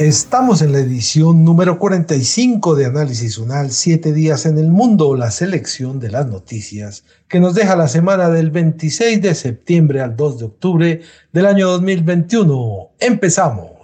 Estamos en la edición número 45 de Análisis Unal, siete días en el mundo, la selección de las noticias que nos deja la semana del 26 de septiembre al 2 de octubre del año 2021. Empezamos.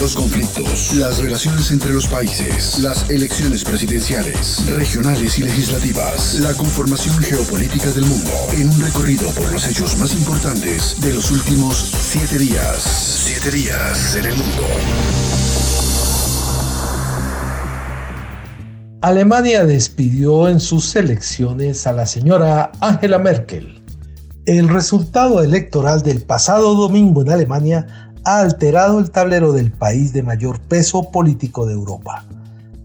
Los conflictos, las relaciones entre los países, las elecciones presidenciales, regionales y legislativas, la conformación geopolítica del mundo, en un recorrido por los hechos más importantes de los últimos siete días. Siete días en el mundo. Alemania despidió en sus elecciones a la señora Angela Merkel. El resultado electoral del pasado domingo en Alemania ha alterado el tablero del país de mayor peso político de Europa.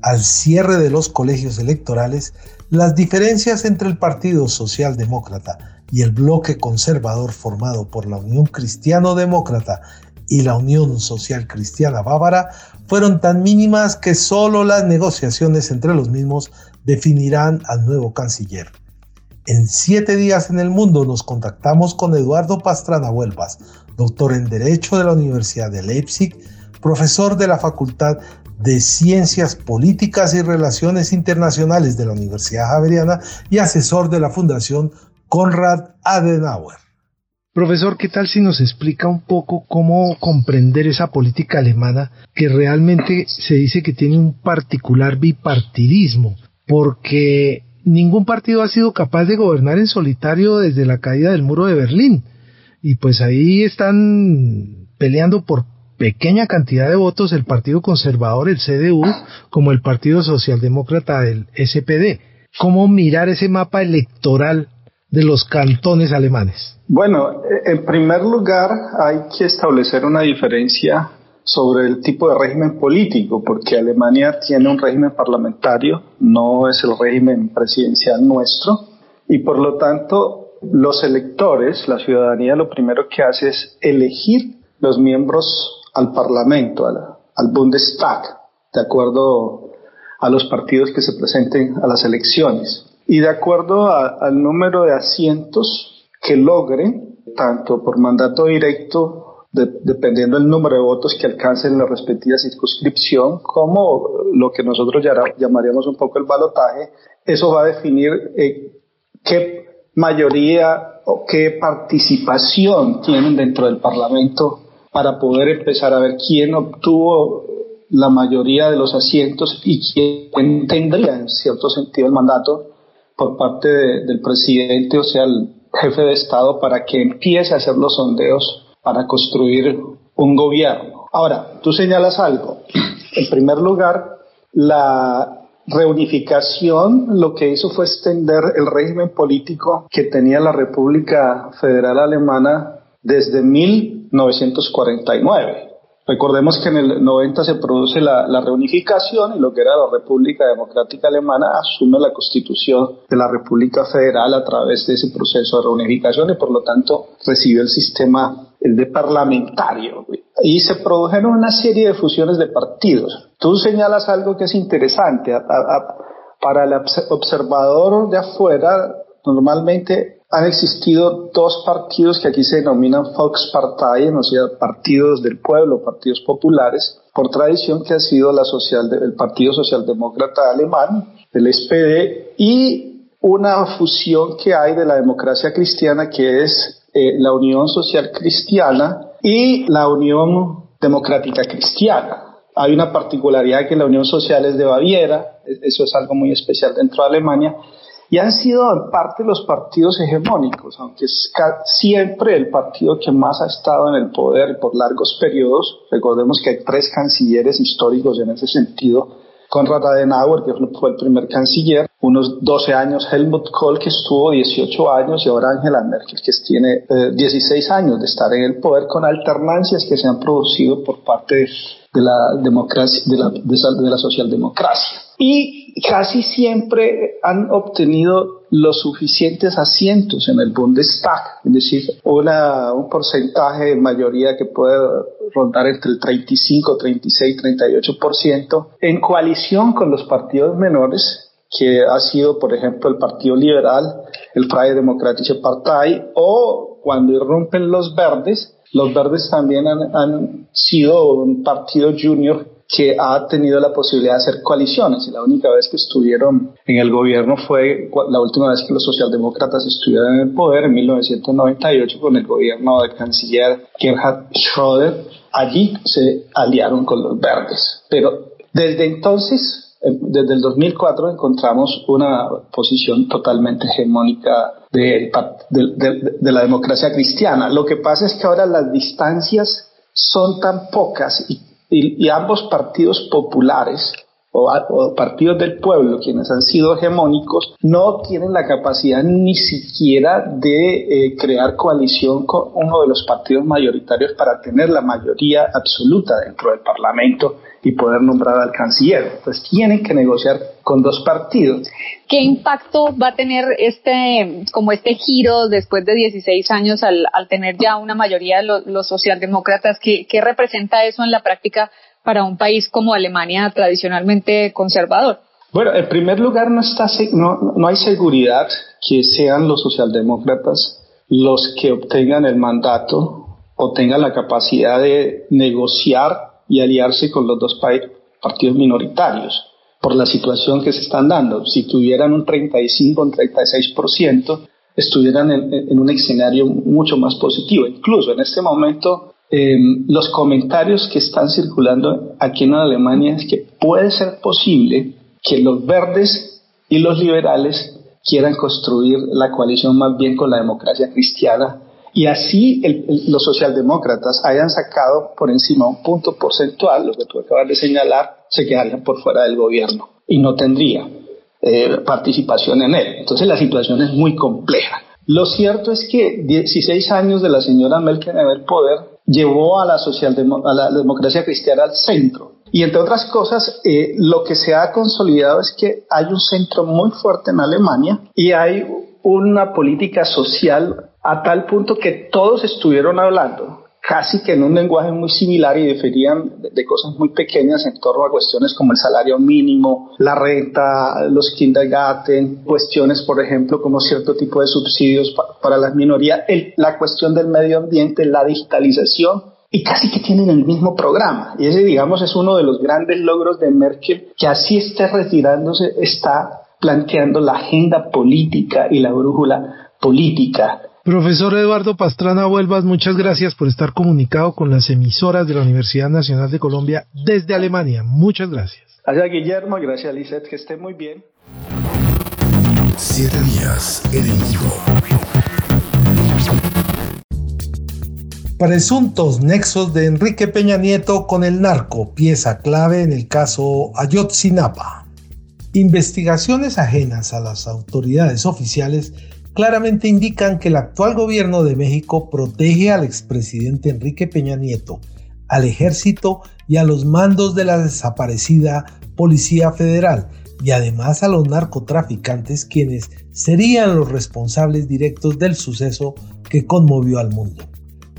Al cierre de los colegios electorales, las diferencias entre el Partido Socialdemócrata y el bloque conservador formado por la Unión Cristiano-Demócrata y la Unión Social Cristiana Bávara fueron tan mínimas que solo las negociaciones entre los mismos definirán al nuevo canciller. En siete días en el mundo nos contactamos con Eduardo Pastrana Huelvas, doctor en Derecho de la Universidad de Leipzig, profesor de la Facultad de Ciencias Políticas y Relaciones Internacionales de la Universidad Javeriana y asesor de la Fundación Konrad Adenauer. Profesor, ¿qué tal si nos explica un poco cómo comprender esa política alemana que realmente se dice que tiene un particular bipartidismo? Porque ningún partido ha sido capaz de gobernar en solitario desde la caída del muro de Berlín y pues ahí están peleando por pequeña cantidad de votos el Partido Conservador, el CDU, como el Partido Socialdemócrata, el SPD. ¿Cómo mirar ese mapa electoral de los cantones alemanes? Bueno, en primer lugar hay que establecer una diferencia sobre el tipo de régimen político, porque Alemania tiene un régimen parlamentario, no es el régimen presidencial nuestro, y por lo tanto los electores, la ciudadanía, lo primero que hace es elegir los miembros al Parlamento, al, Bundestag, de acuerdo a los partidos que se presenten a las elecciones. Y de acuerdo al número de asientos que logren, tanto por mandato directo, dependiendo del número de votos que alcancen la respectiva circunscripción, como lo que nosotros llamaríamos un poco el balotaje, eso va a definir eh, qué mayoría o qué participación tienen dentro del Parlamento para poder empezar a ver quién obtuvo la mayoría de los asientos y quién tendría en cierto sentido el mandato por parte del presidente, o sea, el jefe de Estado, para que empiece a hacer los sondeos para construir un gobierno. Ahora, tú señalas algo. En primer lugar, la reunificación lo que hizo fue extender el régimen político que tenía la República Federal Alemana desde 1949. Recordemos que en el 90 se produce la, reunificación y lo que era la República Democrática Alemana asume la constitución de la República Federal a través de ese proceso de reunificación y por lo tanto recibió el sistema el de parlamentario. Y se produjeron una serie de fusiones de partidos. Tú señalas algo que es interesante. para el observador de afuera, normalmente han existido dos partidos que aquí se denominan Volksparteien, o sea, partidos del pueblo, partidos populares, por tradición que ha sido la social el Partido Socialdemócrata Alemán, el SPD, y una fusión que hay de la democracia cristiana que es eh, la Unión Social Cristiana y la Unión Democrática Cristiana. Hay una particularidad que la Unión Social es de Baviera, eso es algo muy especial dentro de Alemania, y han sido en parte los partidos hegemónicos, aunque es siempre el partido que más ha estado en el poder por largos periodos. Recordemos que hay tres cancilleres históricos en ese sentido. Konrad Adenauer, que fue el primer canciller, unos 12 años Helmut Kohl, que estuvo 18 años, y ahora Angela Merkel, que tiene 16 eh, años de estar en el poder, con alternancias que se han producido por parte de la socialdemocracia. Y casi siempre han obtenido los suficientes asientos en el Bundestag, es decir, una, un porcentaje de mayoría que puede rondar entre el 35, 36, 38%, en coalición con los partidos menores que ha sido, por ejemplo, el Partido Liberal, el Freie Demokratische Partei, o cuando irrumpen los verdes, los verdes también han, han, sido un partido junior que ha tenido la posibilidad de hacer coaliciones. Y la única vez que estuvieron en el gobierno fue la última vez que los socialdemócratas estuvieron en el poder, en 1998, con el gobierno del canciller Gerhard Schröder. Allí se aliaron con los verdes. Pero desde entonces desde el 2004 encontramos una posición totalmente hegemónica de, de, la democracia cristiana. Lo que pasa es que ahora las distancias son tan pocas y, y, ambos partidos populares o, partidos del pueblo, quienes han sido hegemónicos, no tienen la capacidad ni siquiera de eh, crear coalición con uno de los partidos mayoritarios para tener la mayoría absoluta dentro del Parlamento y poder nombrar al canciller. Entonces tienen que negociar con dos partidos. ¿Qué impacto va a tener este, como este giro después de 16 años al, al tener ya una mayoría de los, socialdemócratas? ¿Qué, ¿Qué representa eso en la práctica para un país como Alemania tradicionalmente conservador? Bueno, en primer lugar no, está, no, no hay seguridad que sean los socialdemócratas los que obtengan el mandato o tengan la capacidad de negociar y aliarse con los dos partidos minoritarios por la situación que se están dando. Si tuvieran un 35 o un 36%, estuvieran en, un escenario mucho más positivo. Incluso en este momento, em, los comentarios que están circulando aquí en Alemania es que puede ser posible que los verdes y los liberales quieran construir la coalición más bien con la democracia cristiana y así los socialdemócratas hayan sacado por encima un punto porcentual, lo que tú acabas de señalar, se quedarían por fuera del gobierno y no tendría eh, participación en él. Entonces la situación es muy compleja. Lo cierto es que 16 años de la señora Merkel en el poder llevó a la, a la democracia cristiana al centro. Y entre otras cosas, eh, lo que se ha consolidado es que hay un centro muy fuerte en Alemania y hay una política social a tal punto que todos estuvieron hablando casi que en un lenguaje muy similar y diferían de, cosas muy pequeñas en torno a cuestiones como el salario mínimo, la renta, los kindergarten, cuestiones, por ejemplo, como cierto tipo de subsidios para las minorías, la cuestión del medio ambiente, la digitalización, y casi que tienen el mismo programa. Y ese, digamos, es uno de los grandes logros de Merkel, que así esté retirándose, está planteando la agenda política y la brújula política Profesor Eduardo Pastrana Huelvas, muchas gracias por estar comunicado con las emisoras de la Universidad Nacional de Colombia desde Alemania. Muchas gracias. Gracias Guillermo, gracias Lizeth, que esté muy bien. Siete días en el Presuntos nexos de Enrique Peña Nieto con el narco, pieza clave en el caso Ayotzinapa. Investigaciones ajenas a las autoridades oficiales claramente indican que el actual gobierno de México protege al expresidente Enrique Peña Nieto, al ejército y a los mandos de la desaparecida Policía Federal y además a los narcotraficantes quienes serían los responsables directos del suceso que conmovió al mundo.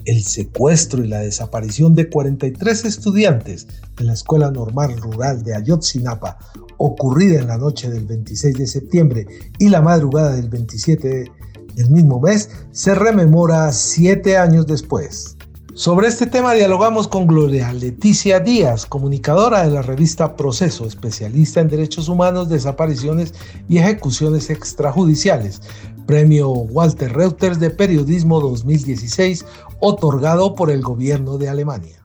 El secuestro y la desaparición de 43 estudiantes de la Escuela Normal Rural de Ayotzinapa ocurrida en la noche del 26 de septiembre y la madrugada del 27 del mismo mes, se rememora siete años después. Sobre este tema dialogamos con Gloria Leticia Díaz, comunicadora de la revista Proceso, especialista en derechos humanos, desapariciones y ejecuciones extrajudiciales, premio Walter Reuters de Periodismo 2016, otorgado por el gobierno de Alemania.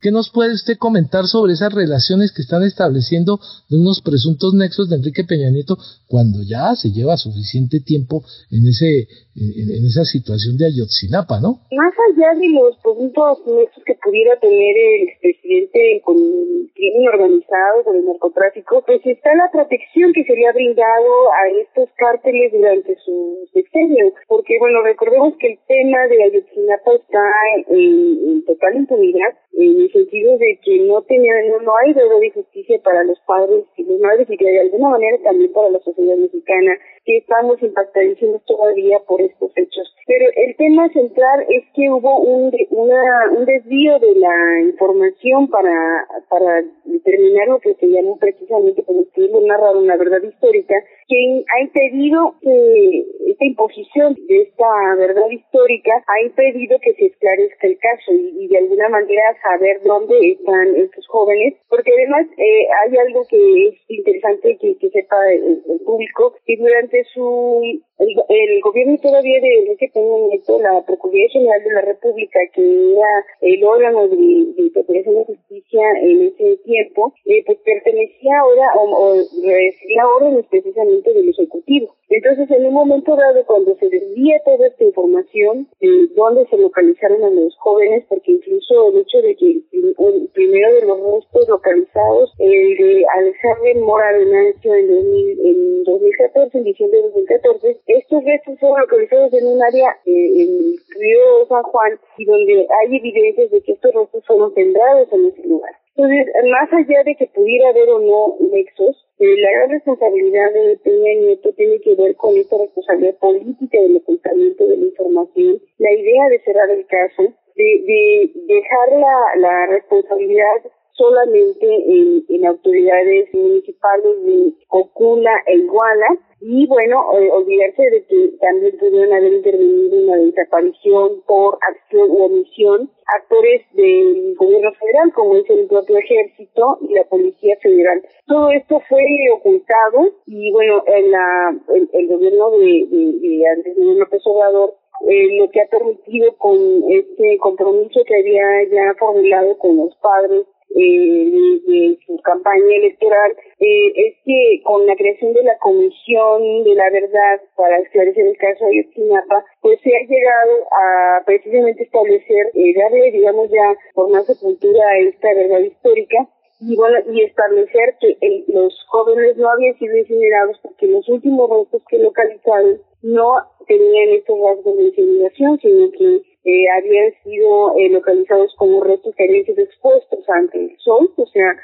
¿Qué nos puede usted comentar sobre esas relaciones que están estableciendo de unos presuntos nexos de Enrique Peña Nieto cuando ya se lleva suficiente tiempo en ese en, esa situación de Ayotzinapa, ¿no? Más allá de los presuntos nexos que pudiera tener el expresidente con el crimen organizado, por el narcotráfico, pues está la protección que se le ha brindado a estos cárteles durante sus sexenio, porque bueno, recordemos que el tema de Ayotzinapa está en, total impunidad, en el sentido de que no tenía, no, hay deber de justicia para los padres y las madres y que de alguna manera también para la sociedad mexicana que estamos impactadísimos todavía por estos hechos. Pero el tema central es que hubo un, una, un desvío de la información para, para determinar lo que se llamó precisamente, como ustedes narrar una verdad histórica, que ha impedido que esta imposición de esta verdad histórica ha impedido que se esclarezca el caso y, de alguna manera saber dónde están estos jóvenes, porque además eh, hay algo que es interesante que, sepa el, el público, que durante su el, gobierno todavía de Enrique Peña Nieto, la Procuraduría General de la República, que era el órgano de, de Procuración de Justicia en ese tiempo, eh, pues pertenecía ahora o, o recibía órdenes precisamente del Ejecutivo. Entonces, en un momento dado, cuando se desvía toda esta información de dónde se localizaron a los jóvenes, porque incluso el hecho de que el primero de los restos localizados, el de Alejandro Mora Venancio en, en 2014, en diciembre de 2014, estos restos fueron localizados en un área eh, en el río San Juan y donde hay evidencias de que estos restos fueron sembrados en ese lugar. Entonces, más allá de que pudiera haber o no nexos, eh, la gran responsabilidad de Peña Nieto tiene que ver con esta responsabilidad política del ocultamiento de la información, la idea de cerrar el caso, de, de dejar la, la responsabilidad solamente en, autoridades municipales de Ocula e Iguala, y bueno, eh, olvidarse de que también pudieron haber intervenido en la desaparición por acción u omisión actores del gobierno federal, como es el propio ejército y la policía federal. Todo esto fue ocultado y bueno, en la, el, gobierno de, de, de Andrés Manuel López Obrador eh, lo que ha permitido con este compromiso que había ya formulado con los padres eh, de, su campaña electoral eh, es que con la creación de la Comisión de la Verdad para esclarecer el caso de Ayotzinapa, pues se ha llegado a precisamente establecer, eh, darle, digamos, ya por más sepultura a esta verdad histórica y bueno, y establecer que los jóvenes no habían sido incinerados porque los últimos restos que localizaron no tenían estos rasgos de incineración, sino que eh, habían sido eh, localizados como restos calientes expuestos ante el sol, o sea,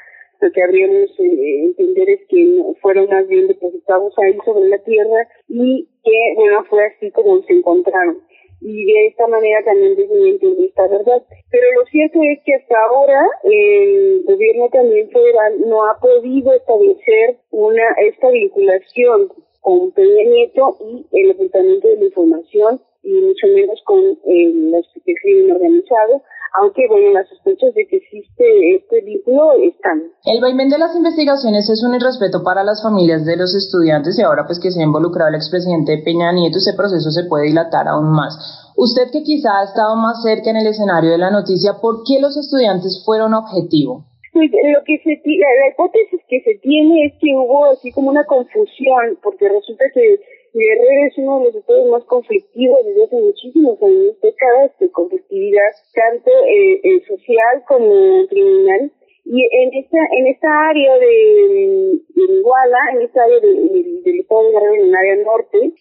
lo que habríamos eh, entender es que fueron más bien depositados ahí sobre la tierra y que, bueno, fue así como se encontraron. Y de esta manera también desmienten esta verdad. Pero lo cierto es que hasta ahora el gobierno también federal no ha podido establecer una esta vinculación con Peña Nieto y el ocultamiento de la información y mucho menos con el, el crimen organizado, aunque bueno, las sospechas de que existe este vínculo están. El vaivén de las investigaciones es un irrespeto para las familias de los estudiantes y ahora pues que se ha involucrado el expresidente Peña Nieto, ese proceso se puede dilatar aún más. Usted que quizá ha estado más cerca en el escenario de la noticia, ¿por qué los estudiantes fueron objetivo? Pues lo que se la, la hipótesis que se tiene es que hubo así como una confusión, porque resulta que Guerrero es uno de los estados más conflictivos desde hace muchísimos años, décadas de conflictividad, tanto eh, eh, social como criminal. Y en esta, en esta área de, Iguala, en esta área del estado de Guerrero, en el área norte, eh,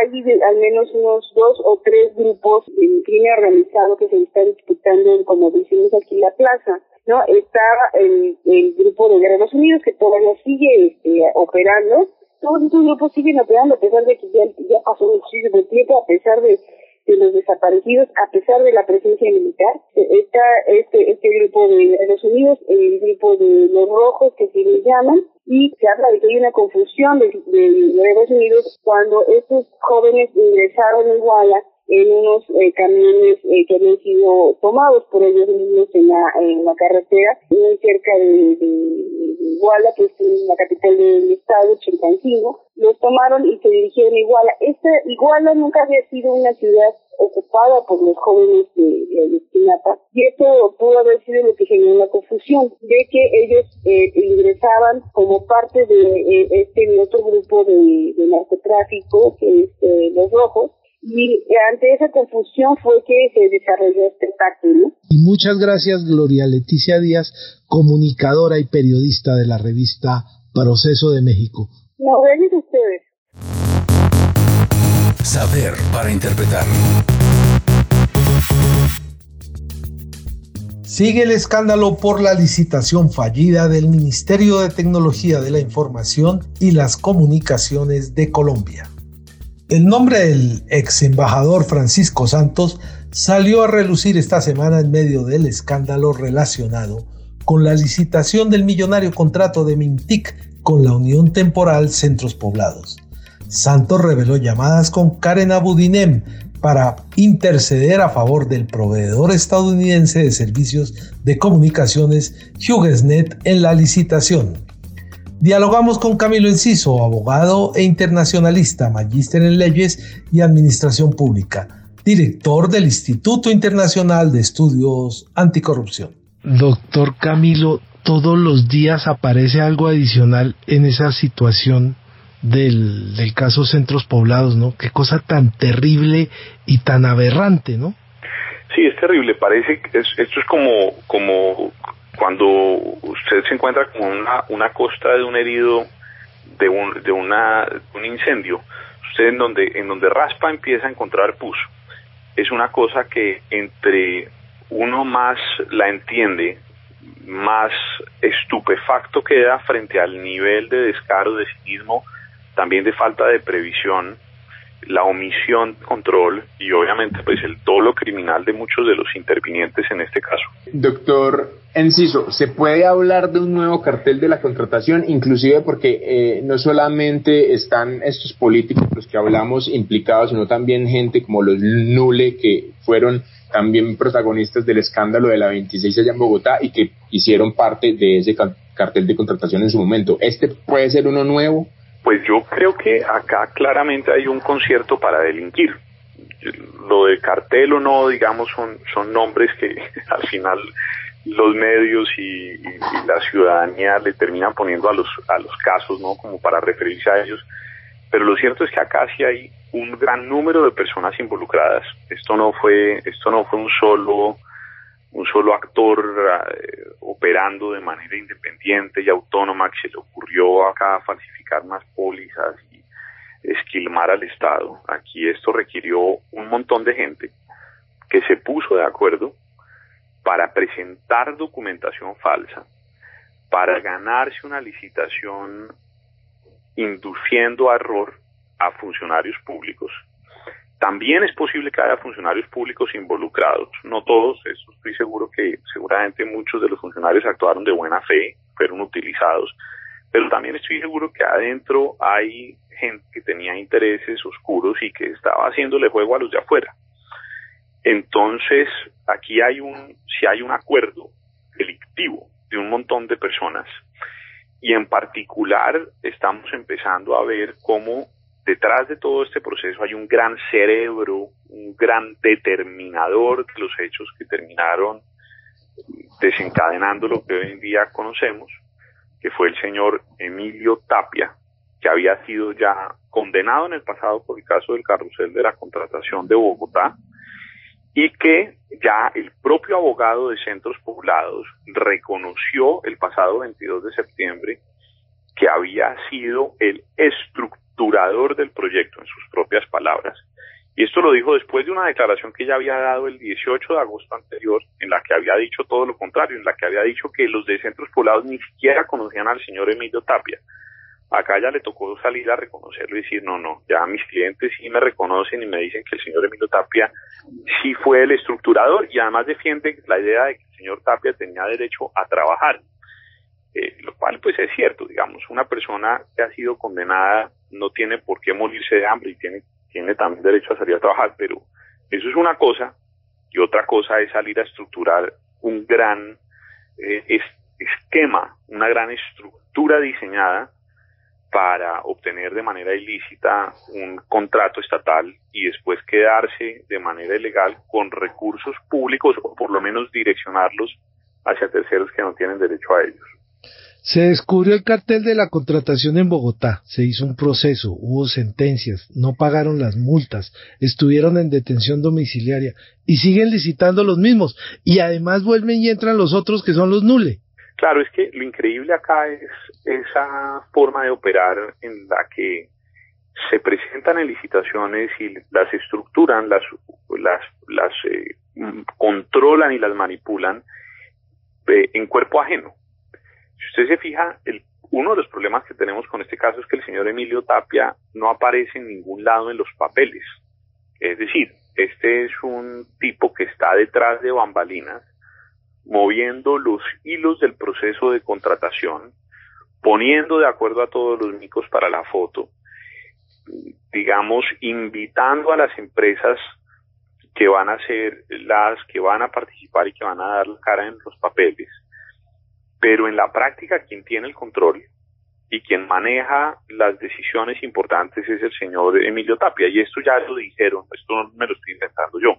hay al menos unos dos o tres grupos de crimen organizado que se están disputando, como decimos aquí, la plaza. ¿no? Está el, el grupo de Guerreros Unidos que todavía sigue este, operando, todos estos grupos siguen operando a pesar de que ya, ya pasó muchísimo tiempo, a pesar de, de los desaparecidos, a pesar de la presencia militar. Está este, este grupo de los Unidos, el grupo de los rojos que se les llaman, y se habla de que hay una confusión de, de, los Unidos cuando estos jóvenes ingresaron en Iguala en unos eh, camiones eh, que habían sido tomados por ellos mismos en la, en la carretera, muy cerca de, Iguala, que es la capital del estado, Chilpancingo. Los tomaron y se dirigieron a Iguala. Esta Iguala nunca había sido una ciudad ocupada por los jóvenes de, de y esto pudo haber sido lo que generó la confusión de que ellos eh, ingresaban como parte de este otro grupo de, narcotráfico que es los rojos Y ante esa confusión fue que se desarrolló este pacto, ¿no? Y muchas gracias, Gloria Leticia Díaz, comunicadora y periodista de la revista Proceso de México. No, gracias a ustedes. Saber para interpretar. Sigue el escándalo por la licitación fallida del Ministerio de Tecnología de la Información y las Comunicaciones de Colombia. El nombre del ex embajador Francisco Santos salió a relucir esta semana en medio del escándalo relacionado con la licitación del millonario contrato de Mintic con la Unión Temporal Centros Poblados. Santos reveló llamadas con Karen Abudinem para interceder a favor del proveedor estadounidense de servicios de comunicaciones HughesNet en la licitación. Dialogamos con Camilo Enciso, abogado e internacionalista, magíster en leyes y administración pública, director del Instituto Internacional de Estudios Anticorrupción. Doctor Camilo, todos los días aparece algo adicional en esa situación del, caso Centros Poblados, ¿no? Qué cosa tan terrible y tan aberrante, ¿no? Sí, es terrible. Parece que esto es como, como cuando usted se encuentra como una, una costa de un herido de un, de una, un incendio, usted en donde, en donde raspa empieza a encontrar pus. Es una cosa que entre uno más la entiende, más estupefacto queda frente al nivel de descaro, de cinismo, también de falta de previsión, la omisión control y obviamente pues el dolo criminal de muchos de los intervinientes en este caso. Doctor Enciso, ¿se puede hablar de un nuevo cartel de la contratación? Inclusive porque eh, no solamente están estos políticos los que hablamos implicados, sino también gente como los Nule que fueron también protagonistas del escándalo de la 26 allá en Bogotá y que hicieron parte de ese cartel de contratación en su momento. ¿Este puede ser uno nuevo? Pues yo creo que acá claramente hay un concierto para delinquir. Lo de cartel o no, digamos, son, son nombres que al final los medios y, la ciudadanía le terminan poniendo a los, a los casos, ¿no? Como para referirse a ellos. Pero lo cierto es que acá sí hay un gran número de personas involucradas. Esto no fue, esto no fue un solo un solo actor eh, operando de manera independiente y autónoma que se le ocurrió acá falsificar más pólizas y esquilmar al Estado. Aquí esto requirió un montón de gente que se puso de acuerdo para presentar documentación falsa, para ganarse una licitación induciendo error a funcionarios públicos también es posible que haya funcionarios públicos involucrados, no todos, estoy seguro que seguramente muchos de los funcionarios actuaron de buena fe, fueron utilizados, pero también estoy seguro que adentro hay gente que tenía intereses oscuros y que estaba haciéndole juego a los de afuera. Entonces, aquí hay un, si hay un acuerdo delictivo de un montón de personas, y en particular estamos empezando a ver cómo detrás de todo este proceso hay un gran cerebro, un gran determinador de los hechos que terminaron desencadenando lo que hoy en día conocemos, que fue el señor Emilio Tapia, que había sido ya condenado en el pasado por el caso del carrusel de la contratación de Bogotá, y que ya el propio abogado de centros poblados reconoció el pasado 22 de septiembre que había sido el estructural durador del proyecto, en sus propias palabras. Y esto lo dijo después de una declaración que ya había dado el 18 de agosto anterior, en la que había dicho todo lo contrario, en la que había dicho que los de centros poblados ni siquiera conocían al señor Emilio Tapia. Acá ya le tocó salir a reconocerlo y decir, no, no, ya mis clientes sí me reconocen y me dicen que el señor Emilio Tapia sí fue el estructurador y además defiende la idea de que el señor Tapia tenía derecho a trabajar. Eh, lo cual pues es cierto, digamos, una persona que ha sido condenada no tiene por qué morirse de hambre y tiene, tiene también derecho a salir a trabajar, pero eso es una cosa y otra cosa es salir a estructurar un gran eh, esquema, una gran estructura diseñada para obtener de manera ilícita un contrato estatal y después quedarse de manera ilegal con recursos públicos o por lo menos direccionarlos hacia terceros que no tienen derecho a ellos. Se descubrió el cartel de la contratación en Bogotá, se hizo un proceso, hubo sentencias, no pagaron las multas, estuvieron en detención domiciliaria y siguen licitando los mismos y además vuelven y entran los otros que son los nule. Claro, es que lo increíble acá es esa forma de operar en la que se presentan en licitaciones y las estructuran, las, las, las eh, controlan y las manipulan eh, en cuerpo ajeno. Si usted se fija, uno de los problemas que tenemos con este caso es que el señor Emilio Tapia no aparece en ningún lado en los papeles. Es decir, este es un tipo que está detrás de bambalinas, moviendo los hilos del proceso de contratación, poniendo de acuerdo a todos los micos para la foto, digamos, invitando a las empresas que van a ser las que van a participar y que van a dar la cara en los papeles. Pero en la práctica quien tiene el control y quien maneja las decisiones importantes es el señor Emilio Tapia. Y esto ya lo dijeron, esto no me lo estoy inventando yo.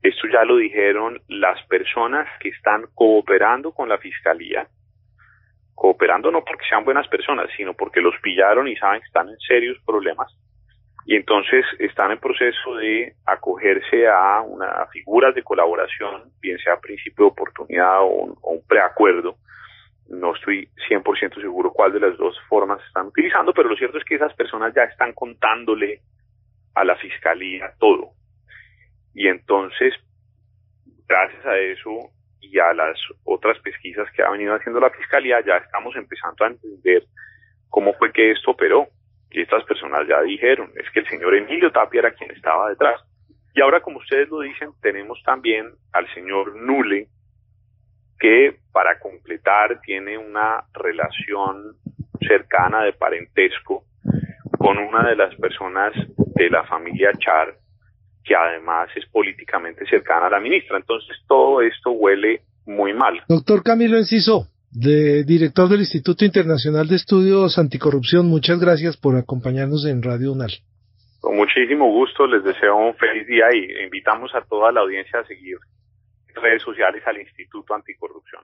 Esto ya lo dijeron las personas que están cooperando con la fiscalía, cooperando no porque sean buenas personas, sino porque los pillaron y saben que están en serios problemas y entonces están en proceso de acogerse a una figuras de colaboración, bien sea principio de oportunidad o un, preacuerdo. No estoy 100% seguro cuál de las dos formas están utilizando, pero lo cierto es que esas personas ya están contándole a la fiscalía todo. Y entonces, gracias a eso y a las otras pesquisas que ha venido haciendo la fiscalía, ya estamos empezando a entender cómo fue que esto operó y estas personas ya dijeron, es que el señor Emilio Tapia era quien estaba detrás. Y ahora, como ustedes lo dicen, tenemos también al señor Nule, que para completar tiene una relación cercana de parentesco con una de las personas de la familia Char, que además es políticamente cercana a la ministra. Entonces todo esto huele muy mal. Doctor Camilo Enciso, de director del Instituto Internacional de Estudios Anticorrupción. Muchas gracias por acompañarnos en Radio UNAL. Con muchísimo gusto, les deseo un feliz día y invitamos a toda la audiencia a seguir redes sociales al Instituto Anticorrupción.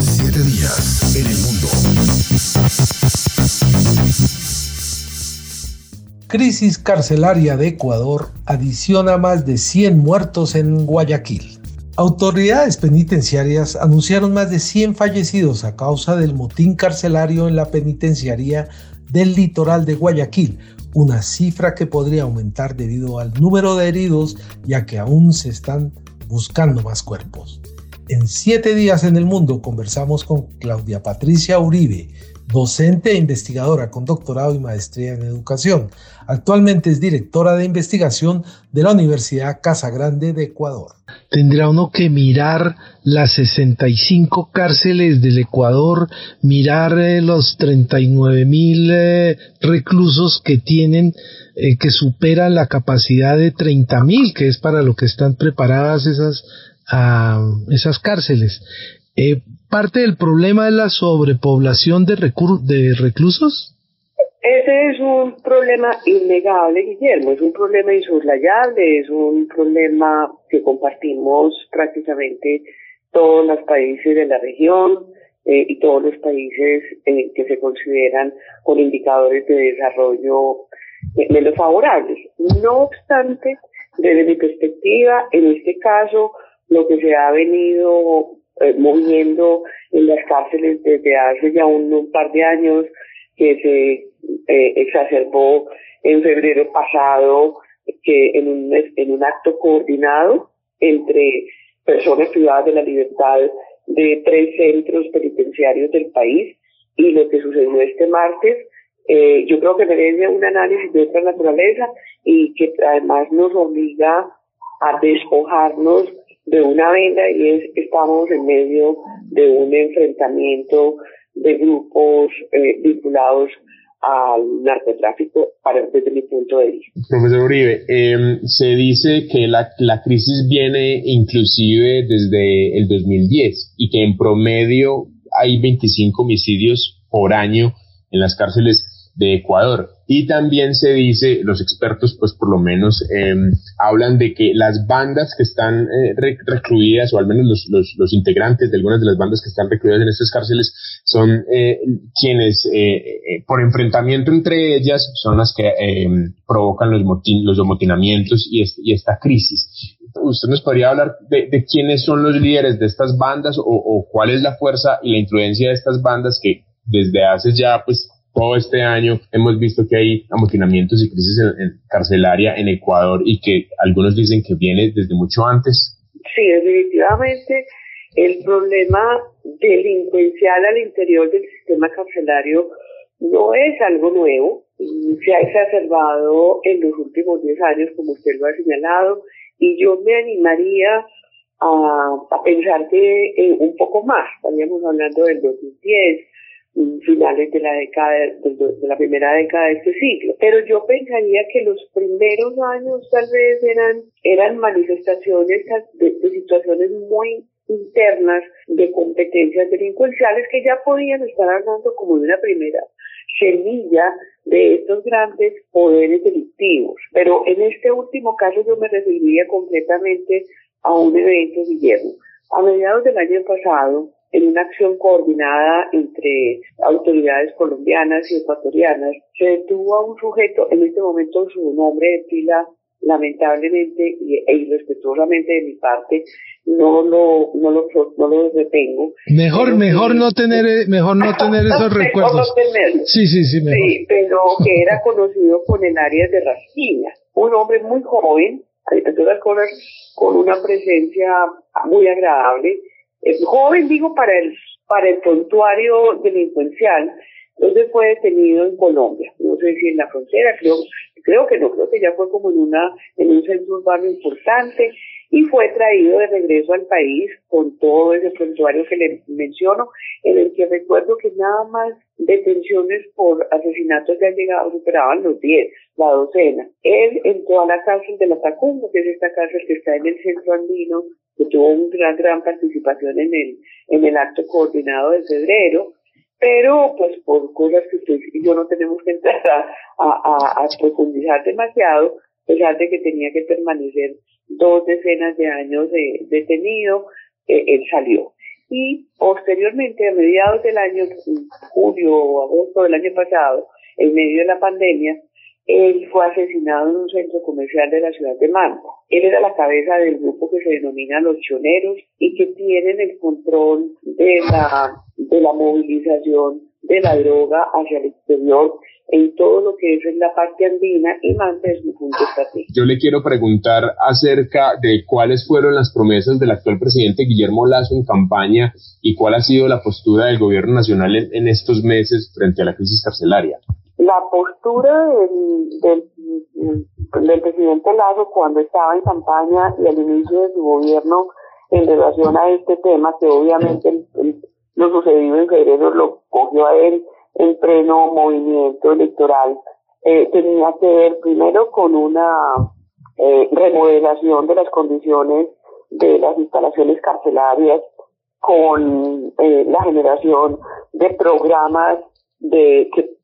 Siete días en el mundo. Crisis carcelaria de Ecuador adiciona más de 100 muertos en Guayaquil. Autoridades penitenciarias anunciaron más de 100 fallecidos a causa del motín carcelario en la penitenciaría del litoral de Guayaquil, una cifra que podría aumentar debido al número de heridos ya que aún se están buscando más cuerpos. En siete días en el mundo conversamos con Claudia Patricia Uribe, docente e investigadora con doctorado y maestría en educación. Actualmente es directora de investigación de la Universidad Casa Grande de Ecuador. Tendrá uno que mirar las 65 cárceles del Ecuador, mirar eh, los 39 mil eh, reclusos que tienen, eh, que superan la capacidad de 30 mil, que es para lo que están preparadas esas, ah, esas cárceles. Eh, ¿Parte del problema es la sobrepoblación de, de reclusos? Ese es un problema innegable, Guillermo, es un problema insoslayable, es un problema que compartimos prácticamente todos los países de la región eh, y todos los países eh, que se consideran con indicadores de desarrollo menos favorables. No obstante, desde mi perspectiva, en este caso, lo que se ha venido eh, moviendo en las cárceles desde hace ya un, par de años que se eh, exacerbó en febrero pasado que en un, en un acto coordinado entre personas privadas de la libertad de tres centros penitenciarios del país y lo que sucedió este martes, eh, yo creo que merece un análisis de otra naturaleza y que además nos obliga a despojarnos de una venda y es estamos en medio de un enfrentamiento de grupos eh, vinculados al narcotráfico para, desde mi punto de vista. Profesor Uribe, em, se dice que la, la crisis viene inclusive desde el 2010 y que en promedio hay 25 homicidios por año en las cárceles de Ecuador. Y también se dice, los expertos pues por lo menos em, hablan de que las bandas que están eh, recluidas, o al menos los, los, los, integrantes de algunas de las bandas que están recluidas en estas cárceles, son eh, quienes eh, por enfrentamiento entre ellas son las que em, provocan los, motin los amotinamientos y, y esta crisis. ¿Usted nos podría hablar de, de, quiénes son los líderes de estas bandas o, o cuál es la fuerza y la influencia de estas bandas que desde hace ya pues todo este año hemos visto que hay amotinamientos y crisis en, carcelaria en Ecuador y que algunos dicen que viene desde mucho antes. Sí, definitivamente el problema delincuencial al interior del sistema carcelario no es algo nuevo, se ha exacerbado en los últimos 10 años, como usted lo ha señalado, y yo me animaría a, pensar que eh, un poco más, estaríamos hablando del 2010, finales de la década de, la primera década de este siglo. Pero yo pensaría que los primeros años tal vez eran eran manifestaciones de, de situaciones muy internas de competencias delincuenciales que ya podían estar hablando como de una primera semilla de estos grandes poderes delictivos. Pero en este último caso yo me referiría completamente a un evento, Guillermo. A mediados del año pasado, en una acción coordinada entre autoridades colombianas y ecuatorianas, se detuvo a un sujeto, en este momento su nombre de pila lamentablemente e irrespetuosamente de mi parte no lo no lo no lo detengo. Mejor mejor no tener mejor no tener esos recuerdos. sí sí sí mejor. sí pero que era conocido con el área de Rasquiña un hombre muy joven entre otras cosas con una presencia muy agradable es joven, digo, para el, para el prontuario delincuencial, entonces fue detenido en Colombia, no sé si en la frontera, creo, creo que no, creo que ya fue como en una, en un centro urbano importante, y fue traído de regreso al país con todo ese prontuario que le menciono, en el que recuerdo que nada más detenciones por asesinatos que han llegado superaban los 10, la docena. Él entró a la cárcel de la Tacunga, que es esta cárcel que está en el centro andino, que tuvo una gran, gran participación en el, en el acto coordinado de febrero, pero pues por cosas que usted y yo no tenemos que entrar a, profundizar demasiado, a pesar de que tenía que permanecer dos decenas de años de detenido, eh, él salió. Y posteriormente, a mediados del año, julio o agosto del año pasado, en medio de la pandemia, él fue asesinado en un centro comercial de la ciudad de Manta. Él era la cabeza del grupo que se denomina Los Choneros y que tienen el control de la, de la movilización de la droga hacia el exterior en todo lo que es la parte andina y Manta es un punto estratégico. Yo le quiero preguntar acerca de cuáles fueron las promesas del actual presidente Guillermo Lazo en campaña y cuál ha sido la postura del gobierno nacional en, estos meses frente a la crisis carcelaria. La postura del, del, presidente Lazo cuando estaba en campaña y al inicio de su gobierno en relación a este tema, que obviamente lo sucedido en febrero lo cogió a él en pleno movimiento electoral eh, tenía que ver primero con una eh, remodelación de las condiciones de las instalaciones carcelarias, con eh, la generación de programas de que,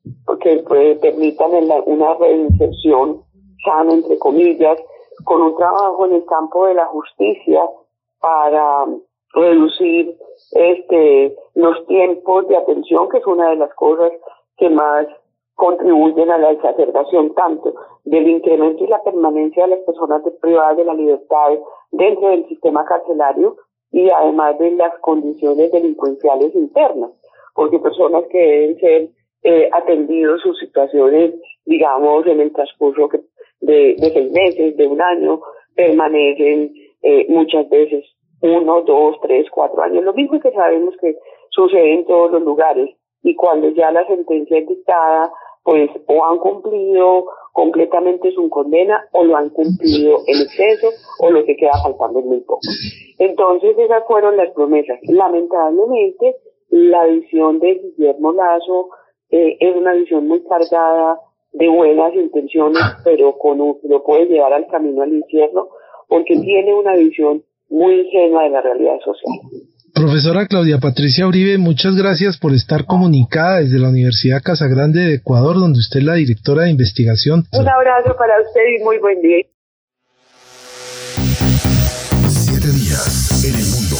pues, permitan una reinserción sana, entre comillas, con un trabajo en el campo de la justicia para reducir este los tiempos de atención, que es una de las cosas que más contribuyen a la exacerbación tanto del incremento y la permanencia de las personas privadas de la libertad dentro del sistema carcelario y además de las condiciones delincuenciales internas, porque personas que deben ser eh, atendidos sus situaciones, digamos, en el transcurso de, de seis meses, de un año, permanecen eh, muchas veces uno, dos, tres, cuatro años. Lo mismo que sabemos que sucede en todos los lugares. Y cuando ya la sentencia es dictada, pues o han cumplido completamente su condena o lo han cumplido en exceso o lo que queda faltando es muy poco. Entonces esas fueron las promesas. Lamentablemente la visión de Guillermo Lazo eh, es una visión muy cargada de buenas intenciones, pero con un, lo puede llevar al camino al infierno porque tiene una visión muy ingenua de la realidad social. Profesora Claudia Patricia Uribe, muchas gracias por estar comunicada desde la Universidad Casagrande de Ecuador, donde usted es la directora de investigación. Un abrazo para usted y muy buen día. Siete días en el mundo.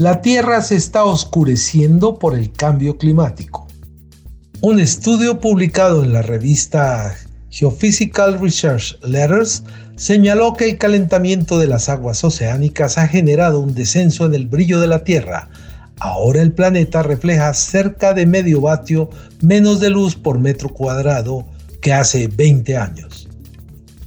La Tierra se está oscureciendo por el cambio climático. Un estudio publicado en la revista Geophysical Research Letters señaló que el calentamiento de las aguas oceánicas ha generado un descenso en el brillo de la Tierra. Ahora el planeta refleja cerca de medio vatio menos de luz por metro cuadrado que hace 20 años.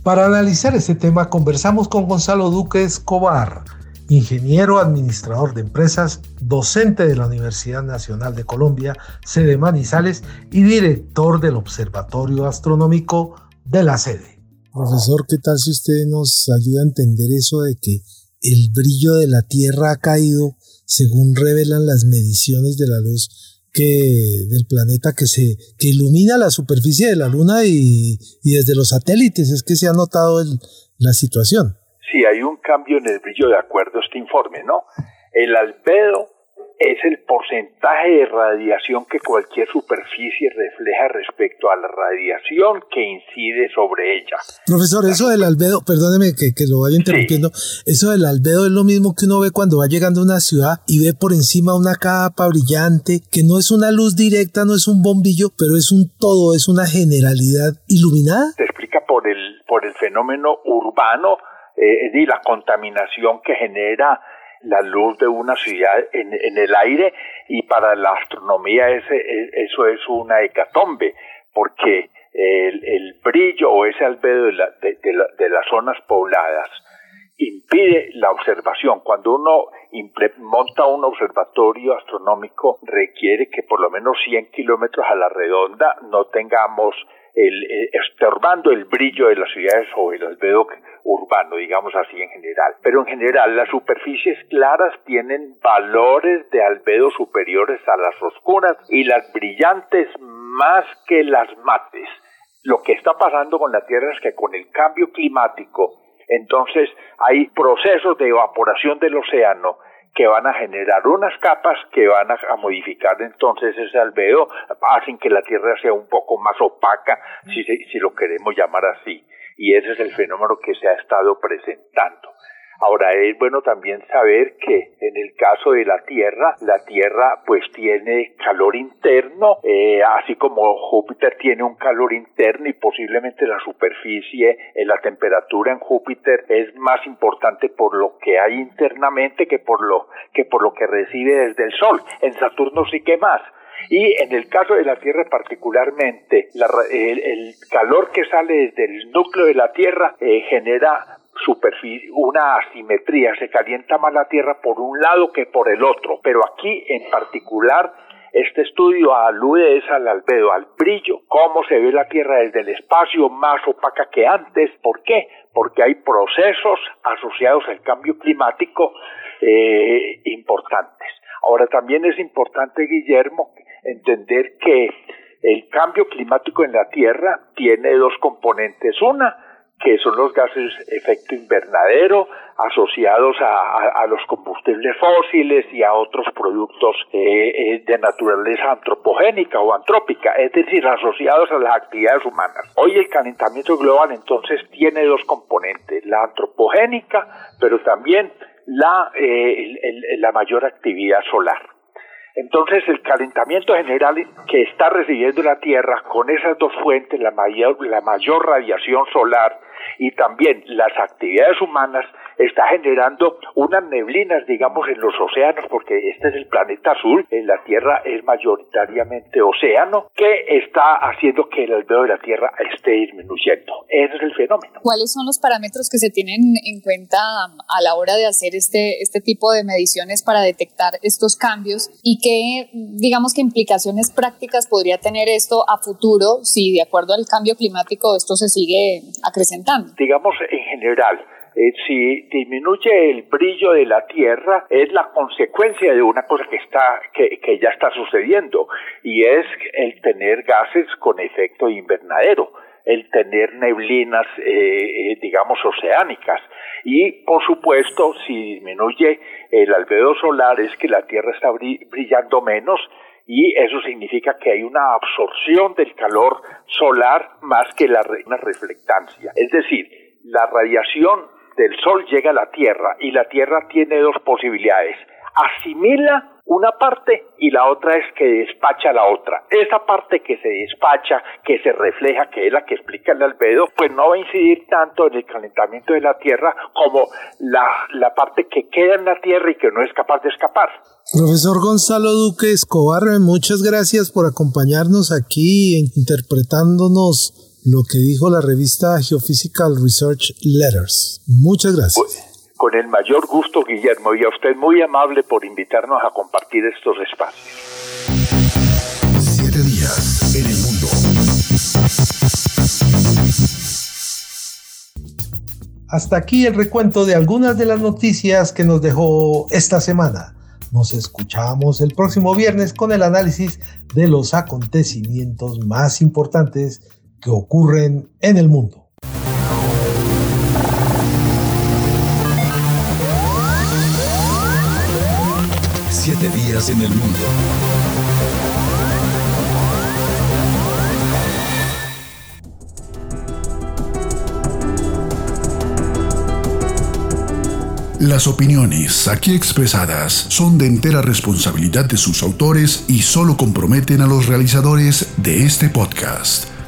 Para analizar este tema conversamos con Gonzalo Duque Escobar, ingeniero administrador de empresas, docente de la Universidad Nacional de Colombia, sede Manizales y director del Observatorio Astronómico de la sede. Profesor, ¿qué tal si usted nos ayuda a entender eso de que el brillo de la Tierra ha caído según revelan las mediciones de la luz que del planeta que se que ilumina la superficie de la Luna y, desde los satélites es que se ha notado la situación. Sí, hay un cambio en el brillo de acuerdo a este informe, ¿no? El albedo es el porcentaje de radiación que cualquier superficie refleja respecto a la radiación que incide sobre ella. Profesor, eso del albedo, perdóneme que, lo vaya interrumpiendo, eso del albedo es lo mismo que uno ve cuando va llegando a una ciudad y ve por encima una capa brillante, que no es una luz directa, no es un bombillo, pero es un todo, es una generalidad iluminada. Se explica por el, por el fenómeno urbano eh, y la contaminación que genera la luz de una ciudad en, el aire y para la astronomía ese, e, eso es una hecatombe, porque el, el brillo o ese albedo de, la, de, de, las zonas pobladas impide la observación. Cuando uno monta un observatorio astronómico requiere que por lo menos 100 kilómetros a la redonda no tengamos el, eh, estorbando el brillo de las ciudades o el albedo urbano, digamos así en general. Pero en general las superficies claras tienen valores de albedo superiores a las oscuras y las brillantes más que las mates. Lo que está pasando con la Tierra es que con el cambio climático, entonces hay procesos de evaporación del océano que van a generar unas capas que van a, modificar entonces ese albedo, hacen que la Tierra sea un poco más opaca, si, si lo queremos llamar así. Y ese es el fenómeno que se ha estado presentando. Ahora es bueno también saber que en el caso de la Tierra, la Tierra pues tiene calor interno, eh, así como Júpiter tiene un calor interno y posiblemente la superficie, eh, la temperatura en Júpiter es más importante por lo que hay internamente que por lo que por lo que recibe desde el Sol. En Saturno sí que más. Y en el caso de la Tierra particularmente, el, calor que sale desde el núcleo de la Tierra eh, genera superficie, una asimetría, se calienta más la Tierra por un lado que por el otro, pero aquí en particular este estudio alude es al albedo, al brillo, cómo se ve la Tierra desde el espacio más opaca que antes. ¿Por qué? Porque hay procesos asociados al cambio climático eh, importantes. Ahora también es importante, Guillermo, entender que el cambio climático en la Tierra tiene dos componentes. Una, que son los gases efecto invernadero asociados a, los combustibles fósiles y a otros productos eh, de naturaleza antropogénica o antrópica, es decir, asociados a las actividades humanas. Hoy el calentamiento global entonces tiene dos componentes, la antropogénica, pero también la, eh, la mayor actividad solar. Entonces el calentamiento general que está recibiendo la Tierra con esas dos fuentes, la mayor, la mayor radiación solar y también las actividades humanas está generando unas neblinas, digamos, en los océanos, porque este es el planeta azul, en la Tierra es mayoritariamente océano, que está haciendo que el albedo de la Tierra esté disminuyendo. Ese es el fenómeno. ¿Cuáles son los parámetros que se tienen en cuenta a la hora de hacer este, este tipo de mediciones para detectar estos cambios y qué, digamos, qué implicaciones prácticas podría tener esto a futuro si de acuerdo al cambio climático esto se sigue acrecentando? Digamos, en general, eh, si disminuye el brillo de la Tierra es la consecuencia de una cosa que está que, que ya está sucediendo y es el tener gases con efecto invernadero el tener neblinas, eh, eh, digamos, oceánicas. Y, por supuesto, si disminuye el albedo solar es que la Tierra está brillando menos y eso significa que hay una absorción del calor solar más que la una reflectancia. Es decir, la radiación del Sol llega a la Tierra y la Tierra tiene dos posibilidades. Asimila una parte y la otra es que despacha la otra. Esa parte que se despacha, que se refleja, que es la que explica el albedo, pues no va a incidir tanto en el calentamiento de la Tierra como la, la parte que queda en la Tierra y que no es capaz de escapar. Profesor Gonzalo Duque Escobar, muchas gracias por acompañarnos aquí interpretándonos lo que dijo la revista Geophysical Research Letters. Muchas gracias. Pues, con el mayor gusto, Guillermo, y a usted muy amable por invitarnos a compartir estos espacios. Siete días en el mundo. Hasta aquí el recuento de algunas de las noticias que nos dejó esta semana. Nos escuchamos el próximo viernes con el análisis de los acontecimientos más importantes que ocurren en el mundo. Siete días en el mundo. Las opiniones aquí expresadas son de entera responsabilidad de sus autores y solo comprometen a los realizadores de este podcast.